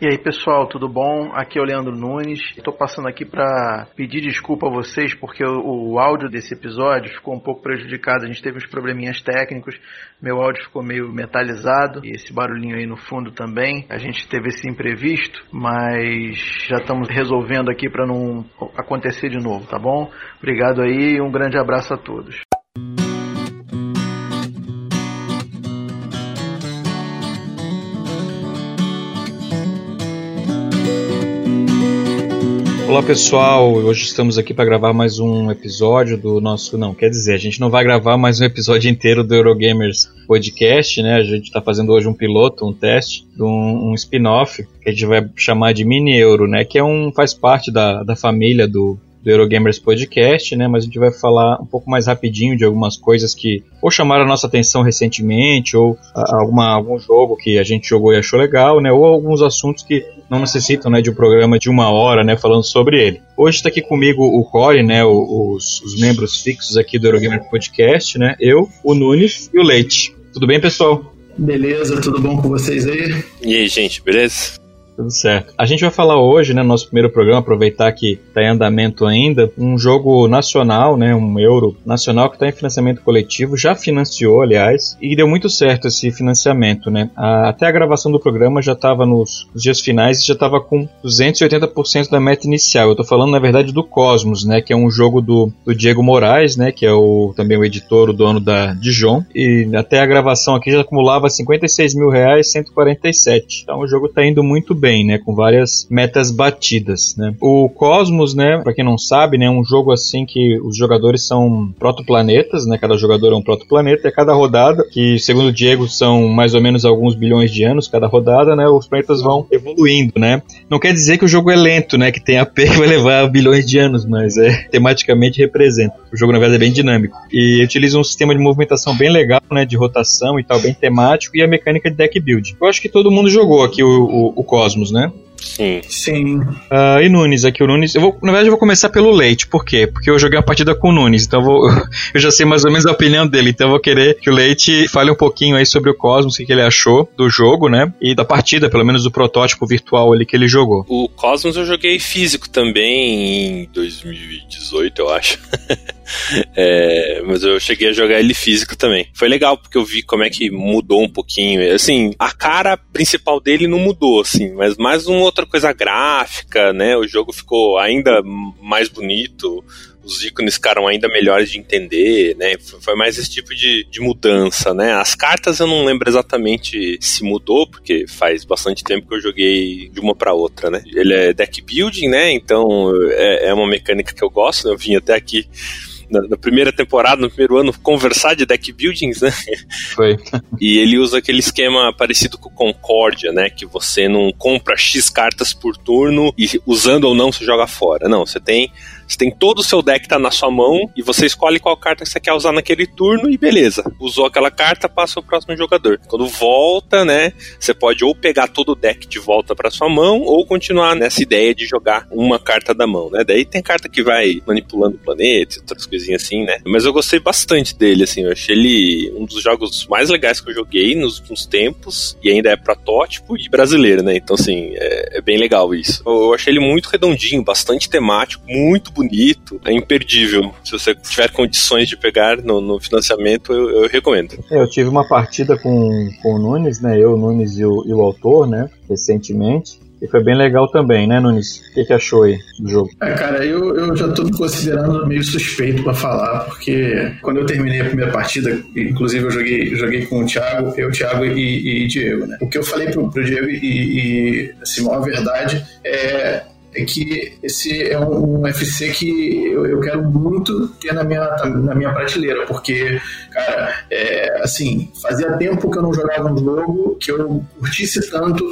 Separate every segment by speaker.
Speaker 1: E aí pessoal, tudo bom? Aqui é o Leandro Nunes. Estou passando aqui para pedir desculpa a vocês porque o, o, áudio desse episódio ficou um pouco prejudicado. A gente teve uns probleminhas técnicos, meu áudio ficou meio metalizado e esse barulhinho aí no fundo também. A gente teve esse imprevisto, mas já estamos resolvendo aqui para não acontecer de novo, tá bom? Obrigado aí e um grande abraço a todos.
Speaker 2: Olá pessoal, hoje estamos aqui para gravar mais um episódio do nosso. Não, quer dizer, a gente não vai gravar mais um episódio inteiro do Eurogamers Podcast, né? A gente está fazendo hoje um piloto, um teste, um, um spin-off que a gente vai chamar de Mini Euro, né? Que é um faz parte da, da família do, do Eurogamers Podcast, né? Mas a gente vai falar um pouco mais rapidinho de algumas coisas que ou chamaram a nossa atenção recentemente, ou alguma, algum jogo que a gente jogou e achou legal, né? Ou alguns assuntos que não necessitam né, de um programa de uma hora, né? Falando sobre ele. Hoje está aqui comigo o Core, né? Os, os membros fixos aqui do Eurogamer Podcast, né? Eu, o Nunes e o Leite. Tudo bem, pessoal?
Speaker 3: Beleza, tudo bom com vocês aí?
Speaker 4: E aí, gente, beleza?
Speaker 2: Tudo certo. A gente vai falar hoje, né, no nosso primeiro programa, aproveitar que está em andamento ainda, um jogo nacional, né, um euro nacional que está em financiamento coletivo, já financiou, aliás, e deu muito certo esse financiamento, né. até a gravação do programa já estava nos, nos, dias finais e já estava com 280% da meta inicial. Eu estou falando, na verdade, do Cosmos, né, que é um jogo do, do Diego Moraes, né, que é o, também o editor, o dono da Dijon, e até a gravação aqui já acumulava 56 mil reais, 147. Então o jogo está indo muito bem bem, né, com várias metas batidas, né. O Cosmos, né, para quem não sabe, né, é um jogo assim que os jogadores são protoplanetas, né, cada jogador é um protoplaneta e a cada rodada, que segundo o Diego são mais ou menos alguns bilhões de anos cada rodada, né, os planetas vão evoluindo, né. Não quer dizer que o jogo é lento, né, que tem AP que vai levar bilhões de anos, mas é tematicamente representa. O jogo na verdade é bem dinâmico. E utiliza um sistema de movimentação bem legal, né, de rotação e tal, bem temático e a mecânica de deck build. Eu acho que todo mundo jogou aqui o, o, o Cosmos Cosmos, né?
Speaker 4: Sim.
Speaker 3: Sim.
Speaker 2: Uh, e Nunes, aqui o Nunes. Eu vou, na verdade, eu vou começar pelo Leite. Por quê? Porque eu joguei uma partida com o Nunes, então eu, vou, eu já sei mais ou menos a opinião dele. Então eu vou querer que o Leite fale um pouquinho aí sobre o Cosmos, o que ele achou do jogo, né? E da partida, pelo menos do protótipo virtual ali que ele jogou.
Speaker 4: O Cosmos eu joguei físico também em 2018, eu acho. É, mas eu cheguei a jogar ele físico também. Foi legal, porque eu vi como é que mudou um pouquinho. Assim, a cara principal dele não mudou, assim, mas mais uma outra coisa gráfica, né? O jogo ficou ainda mais bonito os ícones ficaram ainda melhores de entender, né? Foi mais esse tipo de, de mudança, né? As cartas eu não lembro exatamente se mudou, porque faz bastante tempo que eu joguei de uma para outra, né? Ele é deck building, né? Então é, é uma mecânica que eu gosto, né? Eu vim até aqui na, na, primeira temporada, no primeiro ano, conversar de deck buildings, né?
Speaker 2: Foi.
Speaker 4: e ele usa aquele esquema parecido com o Concórdia, né? Que você não compra X cartas por turno e usando ou não você joga fora. Não, você tem você tem todo o seu deck tá na sua mão e você escolhe qual carta que você quer usar naquele turno e beleza. Usou aquela carta, passa o próximo jogador. Quando volta, né, você pode ou pegar todo o deck de volta para sua mão ou continuar nessa ideia de jogar uma carta da mão, né? Daí tem carta que vai manipulando o planeta, outras coisinhas assim, né? Mas eu gostei bastante dele, assim, eu achei ele um dos jogos mais legais que eu joguei nos últimos tempos e ainda é protótipo e brasileiro, né? Então, assim, é, é bem legal isso. Eu, achei ele muito redondinho, bastante temático, muito é imperdível. Se você tiver condições de pegar no, no financiamento, eu, eu recomendo.
Speaker 2: É, eu tive uma partida com, com o Nunes, né? Eu, o Nunes e o, e o autor, né? Recentemente. E foi bem legal também, né, Nunes? O que, que achou aí do jogo?
Speaker 3: É, cara, eu, eu já tô me considerando meio suspeito para falar, porque quando eu terminei a primeira partida, inclusive eu joguei, joguei com o Thiago, eu, Thiago e, e Diego, né? O que eu falei pro, pro Diego e, e assim, a verdade é é que esse é um, um UFC que eu, eu, quero muito ter na minha, na minha prateleira, porque, cara, é, assim, fazia tempo que eu não jogava um jogo que eu curtisse tanto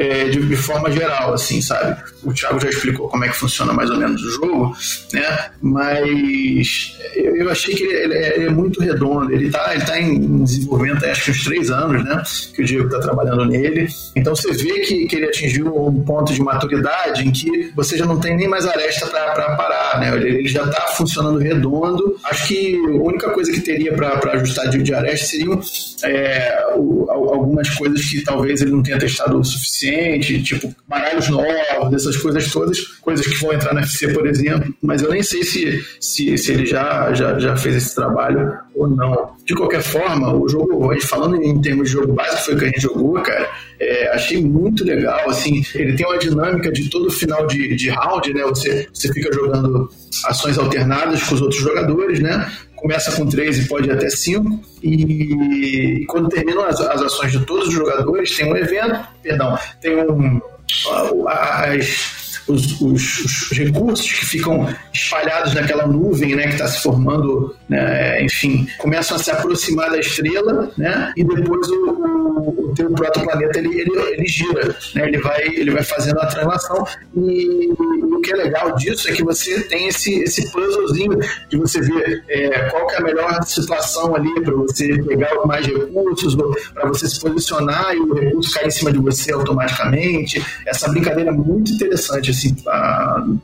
Speaker 3: é, de, de, forma geral, assim, sabe? O Thiago já explicou como é que funciona mais ou menos o jogo, né? Mas eu, eu achei que ele, é, ele, é, muito redondo. Ele está ele tá em desenvolvimento, acho que uns três anos, né? Que o Diego está trabalhando nele. Então você vê que, que ele atingiu um ponto de maturidade em que você já não tem nem mais aresta para parar, né? Ele, ele já está funcionando redondo. Acho que a única coisa que teria para ajustar de, de aresta seriam é, o, algumas coisas que talvez ele não tenha testado o suficiente tipo baralhos novos, essas coisas todas, coisas que vão entrar no FC, por exemplo, mas eu nem sei se, se, se ele já, já, já fez esse trabalho ou não. De qualquer forma, o jogo, falando em termos de jogo básico, foi o que a gente jogou, cara, é, achei muito legal, assim, ele tem uma dinâmica de todo final de, de round, né, você, você fica jogando ações alternadas com os outros jogadores, né, começa com três e pode ir até cinco, e, e quando terminam as, as ações de todos os jogadores, tem um evento, perdão, tem um as, os, os, os, recursos que ficam espalhados naquela nuvem né, que está se formando, né, enfim, começam a se aproximar da estrela, né, e depois o, o, o teu protoplaneta ele, ele, ele gira, né, ele, vai, ele vai fazendo a translação. E o que é legal disso é que você tem esse, esse puzzlezinho de você ver é, qual que é a melhor situação ali para você pegar mais recursos, para você se posicionar e o recurso cair em cima de você automaticamente. Essa brincadeira é muito interessante assim,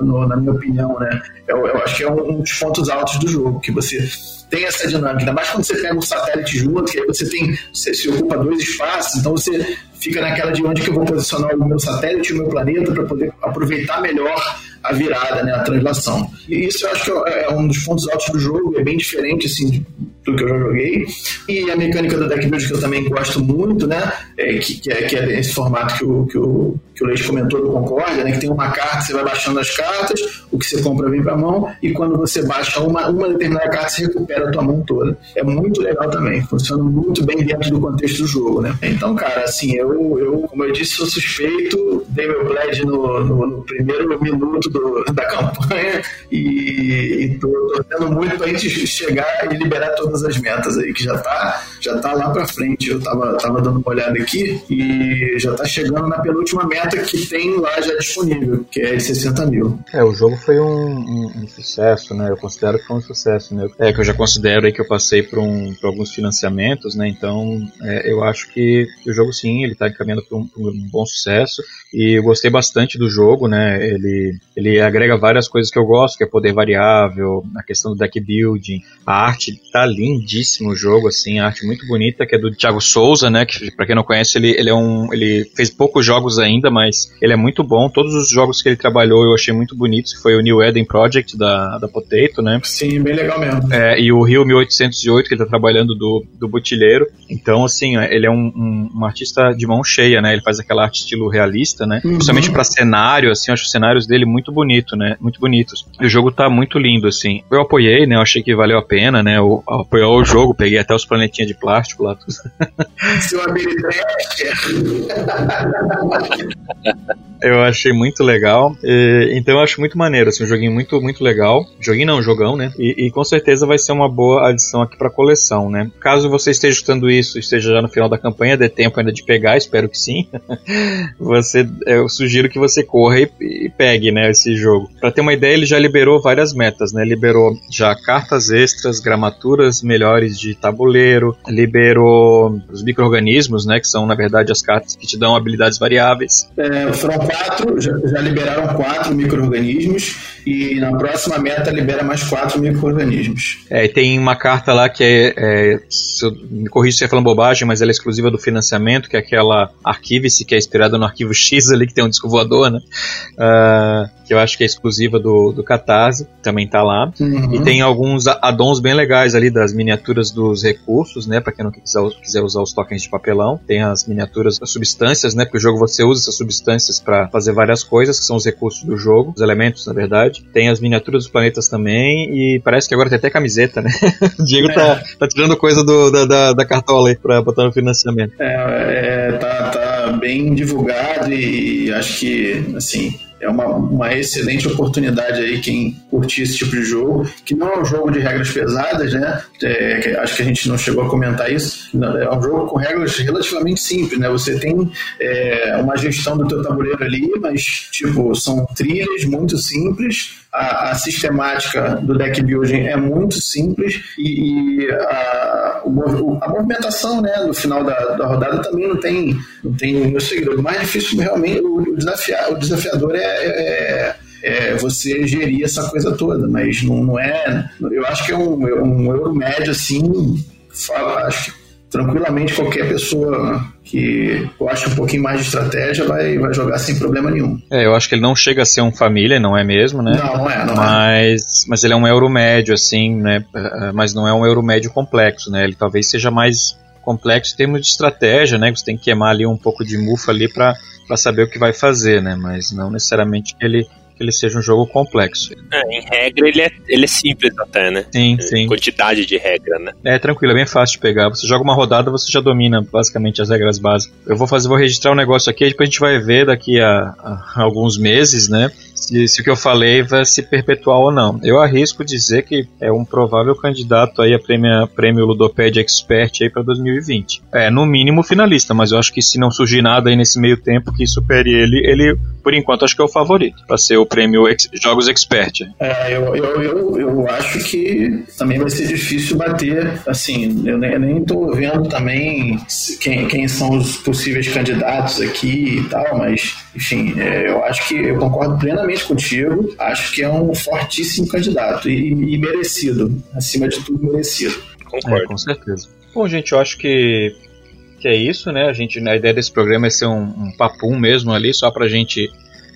Speaker 3: no, na minha opinião, né? Eu, eu acho que é um, um dos pontos altos do jogo, que você tem essa dinâmica, ainda mais quando você pega um satélite junto, que aí você tem, você se ocupa dois espaços, então você fica naquela de onde que eu vou posicionar o meu satélite e o meu planeta para poder aproveitar melhor a virada, né, a translação. E isso eu acho que é, é um dos pontos altos do jogo, é bem diferente assim do que eu já joguei. E a mecânica do deck build que eu também gosto muito, né? É, que, que, é, que é esse formato que o, que o, que o Leite comentou do Concórdia, né? Que tem uma carta, você vai baixando as cartas, o que você compra vem pra mão, e quando você baixa uma, uma determinada carta, você recupera a tua mão toda. É muito legal também, funciona muito bem dentro do contexto do jogo, né? Então, cara, assim, eu, eu como eu disse, sou suspeito, dei meu pledge no, no, no primeiro minuto do, da campanha e, e tô torcendo muito pra gente chegar e liberar todo todas as metas aí, que já tá, já tá lá para frente. Eu tava, tava dando uma olhada aqui e já tá chegando na penúltima meta que tem lá já disponível, que é de 60 mil.
Speaker 2: É, o jogo foi um, um, um sucesso, né? Eu considero que foi um sucesso, né? É que eu já considero aí que eu passei por, um, por alguns financiamentos, né? Então, é, eu acho que o jogo sim, ele tá encaminhando para um, um bom sucesso e eu gostei bastante do jogo, né? Ele, ele agrega várias coisas que eu gosto, que é poder variável, a questão do deck building, a arte tá lindíssimo o jogo, assim, a arte muito bonita, que é do Thiago Souza, né? Que para quem não conhece, ele, ele é um, ele fez poucos jogos ainda, mas ele é muito bom. Todos os jogos que ele trabalhou eu achei muito bonitos, foi o New Eden Project da, da Potato, né?
Speaker 3: Sim, bem legal mesmo.
Speaker 2: É, e o Rio 1808 que ele tá trabalhando do, do Butilheiro. Então, assim, ele é um, um, um artista de mão cheia, né? Ele faz aquela arte estilo realista né? Uhum. Principalmente para cenário, assim, eu acho os cenários dele muito bonito, né? Muito bonitos. E o jogo tá muito lindo, assim. Eu apoiei, né? Eu achei que valeu a pena, né? Eu, apoiei o jogo, peguei até os planetinhas de plástico lá. Seu habilidade. eu achei muito legal. E, então eu acho muito maneiro, assim, um joguinho muito, muito legal. Joguinho não, jogão, né? E, e com certeza vai ser uma boa adição aqui pra coleção, né? Caso você esteja escutando isso, esteja já no final da campanha, dê tempo ainda de pegar, espero que sim. você eu sugiro que você corra e, e pegue, né, esse jogo. Para ter uma ideia, ele já liberou várias metas, né? Liberou já cartas extras, gramaturas melhores de tabuleiro, liberou os micro-organismos, né, que são na verdade as cartas que te dão habilidades variáveis.
Speaker 3: É, foram quatro, já, já liberaram quatro micro-organismos e na próxima meta libera mais quatro micro-organismos.
Speaker 2: É, e tem uma carta lá que é, é se eu, me corrija se eu falando bobagem, mas ela é exclusiva do financiamento, que é aquela Arquive-se, que é inspirada no arquivo X ali, que tem um disco voador, né? Uh, que eu acho que é exclusiva do, do Catarse, também tá lá. Uhum. E tem alguns addons bem legais ali das miniaturas dos recursos, né? Pra quem não quiser, quiser usar os tokens de papelão. Tem as miniaturas das substâncias, né? Porque o jogo você usa essas substâncias para fazer várias coisas, que são os recursos do jogo, os elementos, na verdade. Tem as miniaturas dos planetas também, e parece que agora tem até camiseta, né? o Diego tá, é. tá, tá tirando coisa do, da, da, da cartola aí pra botar no financiamento.
Speaker 3: É, é tá, tá bem divulgado e acho que, assim, é uma, uma excelente oportunidade aí quem curtir esse tipo de jogo, que não é um jogo de regras pesadas, né? É, acho que a gente não chegou a comentar isso. É um jogo com regras relativamente simples, né? Você tem é, uma gestão do teu tabuleiro ali, mas tipo são trilhas muito simples. A, a sistemática do deck building é muito simples e, e a, a, movimentação, né, no final da, da rodada também não tem não tem nenhum segredo. O mais difícil realmente o, desafiar, o desafiador é, é é, você gerir essa coisa toda, mas não, não é. Eu acho que é um, um euro médio assim, fala, acho que tranquilamente qualquer pessoa que gosta um pouquinho mais de estratégia vai, vai jogar sem problema nenhum.
Speaker 2: É, eu acho que ele não chega a ser um família, não é mesmo, né?
Speaker 3: Não, não é, não
Speaker 2: mas, é. Mas ele é um euro médio, assim, né? É, mas não é um euro médio complexo, né? Ele talvez seja mais complexo em termos de estratégia, né? Você tem que queimar ali um pouco de mufa ali para saber o que vai fazer, né? Mas não necessariamente que ele que ele seja um jogo complexo.
Speaker 4: É, em regra ele é, ele é simples até, né?
Speaker 2: Sim, sim.
Speaker 4: Quantidade de regra, né?
Speaker 2: É tranquilo, é bem fácil de pegar. Você joga uma rodada, você já domina basicamente as regras básicas. Eu vou fazer, vou registrar um negócio aqui, depois a gente vai ver daqui a, a alguns meses, né? Se, se, o que eu falei vai se perpetuar ou não. Eu arrisco dizer que é um provável candidato aí a prêmio, prêmio Ludoped Expert aí para 2020. É, no mínimo finalista, mas eu acho que se não surgir nada aí nesse meio tempo que supere ele, ele por enquanto acho que é o favorito para ser o prêmio Ex Jogos Expert.
Speaker 3: É, eu, eu, eu, eu, acho que também vai ser difícil bater, assim, eu nem, nem tô vendo também quem, quem são os possíveis candidatos aqui e tal, mas, enfim, é, eu acho que eu concordo plenamente contigo, acho que é um fortíssimo candidato e, e merecido, acima de tudo merecido.
Speaker 2: Concordo. É, com certeza. Bom, gente, eu acho que que é isso, né? A gente, a ideia desse programa é ser um, um papum mesmo ali, só pra gente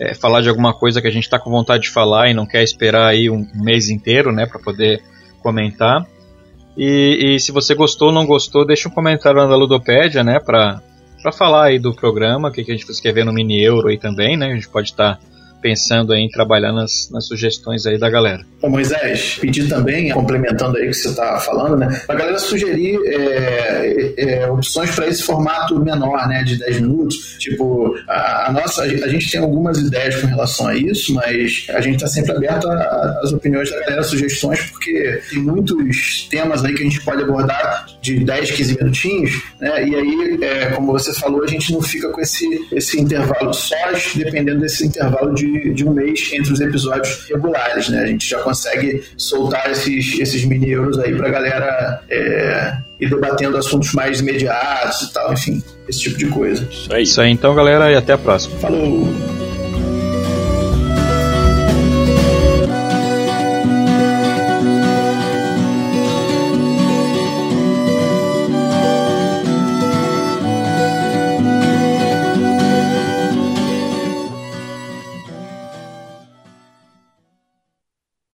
Speaker 2: é, falar de alguma coisa que a gente tá com vontade de falar e não quer esperar aí um, um mês inteiro, né, para poder comentar. E, e, se você gostou ou não gostou, deixa um comentário na Ludopédia, né, pra, pra falar aí do programa, o que, que a gente quer ver no Mini Euro aí também, né? A gente pode estar tá pensando em trabalhar nas, nas sugestões aí da galera.
Speaker 3: Moisés, pedir também, complementando aí o que você está falando, né? A galera sugerir é, é, opções para esse formato menor, né? De 10 minutos. Tipo, a, a, nossa, a gente tem algumas ideias com relação a isso, mas a gente está sempre aberto às opiniões da galera, sugestões, porque tem muitos temas aí que a gente pode abordar de 10, 15 minutinhos, né? E aí, é, como você falou, a gente não fica com esse, esse intervalo sós, dependendo desse intervalo de de, um mês entre os episódios regulares, né? A gente já consegue soltar esses, esses mini euros aí pra galera é, ir debatendo assuntos mais imediatos e tal, enfim, esse tipo de coisa.
Speaker 2: Isso aí. Isso aí então, galera, e até a próxima.
Speaker 3: Falou!